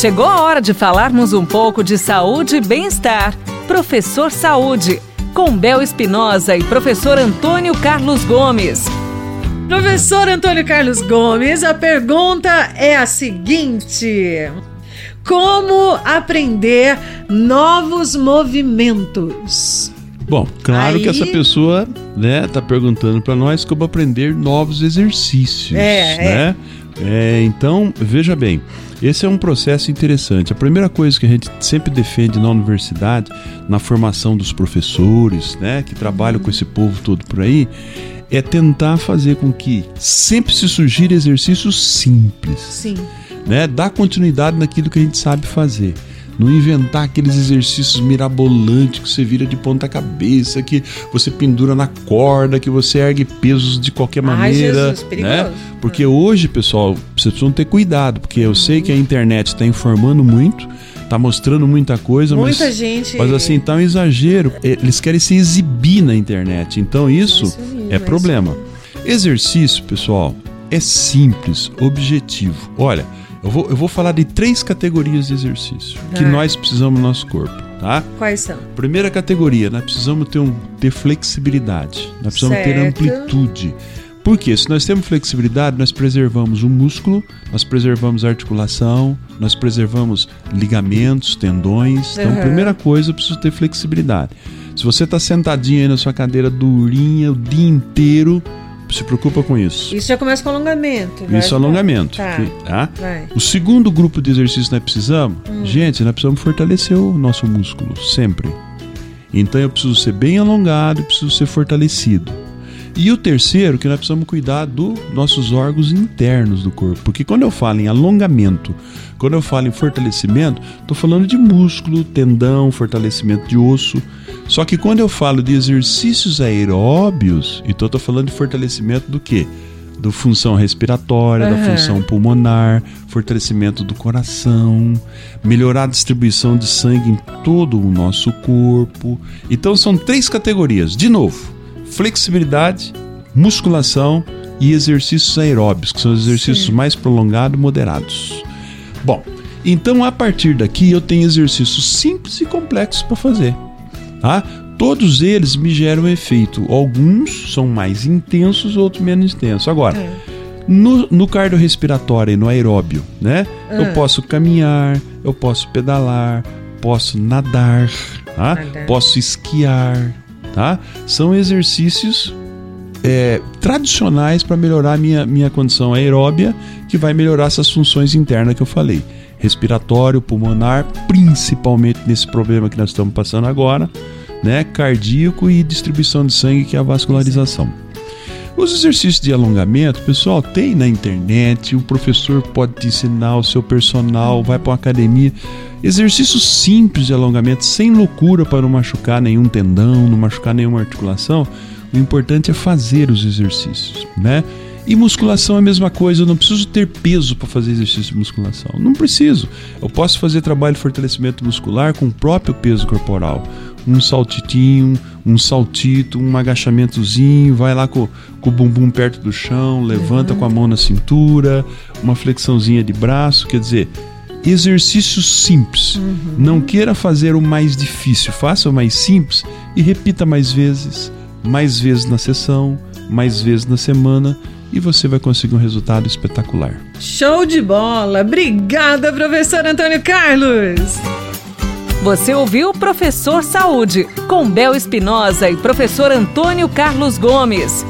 Chegou a hora de falarmos um pouco de saúde e bem-estar. Professor Saúde, com Bel Espinosa e professor Antônio Carlos Gomes. Professor Antônio Carlos Gomes, a pergunta é a seguinte: Como aprender novos movimentos? Bom, claro Aí... que essa pessoa, né, tá perguntando para nós como aprender novos exercícios, é, né? É. É, então, veja bem, esse é um processo interessante. A primeira coisa que a gente sempre defende na universidade, na formação dos professores, né, que trabalham com esse povo todo por aí, é tentar fazer com que sempre se sugira exercícios simples. Sim. Né? Dar continuidade naquilo que a gente sabe fazer. Não inventar aqueles exercícios mirabolantes que você vira de ponta cabeça, que você pendura na corda, que você ergue pesos de qualquer maneira. Ai, Jesus, né? Porque hoje, pessoal, vocês precisam ter cuidado, porque eu sei que a internet está informando muito tá mostrando muita coisa, muita mas, gente. Mas assim, tá um exagero. Eles querem se exibir na internet. Então isso, isso mesmo, é problema. Exercício, pessoal, é simples, objetivo. Olha, eu vou, eu vou falar de três categorias de exercício que nós precisamos no nosso corpo, tá? Quais são? Primeira categoria, nós precisamos ter, um, ter flexibilidade, nós precisamos certo. ter amplitude. Porque se nós temos flexibilidade, nós preservamos o músculo, nós preservamos a articulação, nós preservamos ligamentos, tendões. Então, uhum. primeira coisa, eu preciso ter flexibilidade. Se você está sentadinho aí na sua cadeira durinha o dia inteiro, se preocupa com isso. Isso já começa com alongamento. Isso é alongamento. Tá. tá? O segundo grupo de exercícios que nós precisamos, hum. gente, nós precisamos fortalecer o nosso músculo, sempre. Então eu preciso ser bem alongado, preciso ser fortalecido. E o terceiro, que nós precisamos cuidar dos nossos órgãos internos do corpo. Porque quando eu falo em alongamento, quando eu falo em fortalecimento, estou falando de músculo, tendão, fortalecimento de osso. Só que quando eu falo de exercícios aeróbios, então estou falando de fortalecimento do quê? Do função respiratória, uhum. da função pulmonar, fortalecimento do coração, melhorar a distribuição de sangue em todo o nosso corpo. Então são três categorias. De novo, flexibilidade, musculação e exercícios aeróbicos, que são os exercícios Sim. mais prolongados e moderados. Bom, então a partir daqui eu tenho exercícios simples e complexos para fazer. Tá? Todos eles me geram efeito. Alguns são mais intensos, outros menos intensos. Agora, é. no, no cardiorrespiratório e no aeróbio, né? É. Eu posso caminhar, eu posso pedalar, posso nadar, tá? nadar. posso esquiar, tá? São exercícios é, tradicionais para melhorar a minha, minha condição aeróbia, que vai melhorar essas funções internas que eu falei. Respiratório, pulmonar, principalmente nesse problema que nós estamos passando agora, né? Cardíaco e distribuição de sangue, que é a vascularização. Os exercícios de alongamento, pessoal, tem na internet, o professor pode te ensinar, o seu personal vai para uma academia. Exercícios simples de alongamento, sem loucura para não machucar nenhum tendão, não machucar nenhuma articulação. O importante é fazer os exercícios, né? E musculação é a mesma coisa, eu não preciso ter peso para fazer exercício de musculação. Não preciso. Eu posso fazer trabalho de fortalecimento muscular com o próprio peso corporal. Um saltitinho, um saltito, um agachamentozinho, vai lá com, com o bumbum perto do chão, levanta uhum. com a mão na cintura, uma flexãozinha de braço, quer dizer, exercícios simples. Uhum. Não queira fazer o mais difícil, faça o mais simples e repita mais vezes, mais vezes na sessão, mais vezes na semana e você vai conseguir um resultado espetacular. Show de bola! Obrigada, professor Antônio Carlos! Você ouviu Professor Saúde, com Bel Espinosa e professor Antônio Carlos Gomes.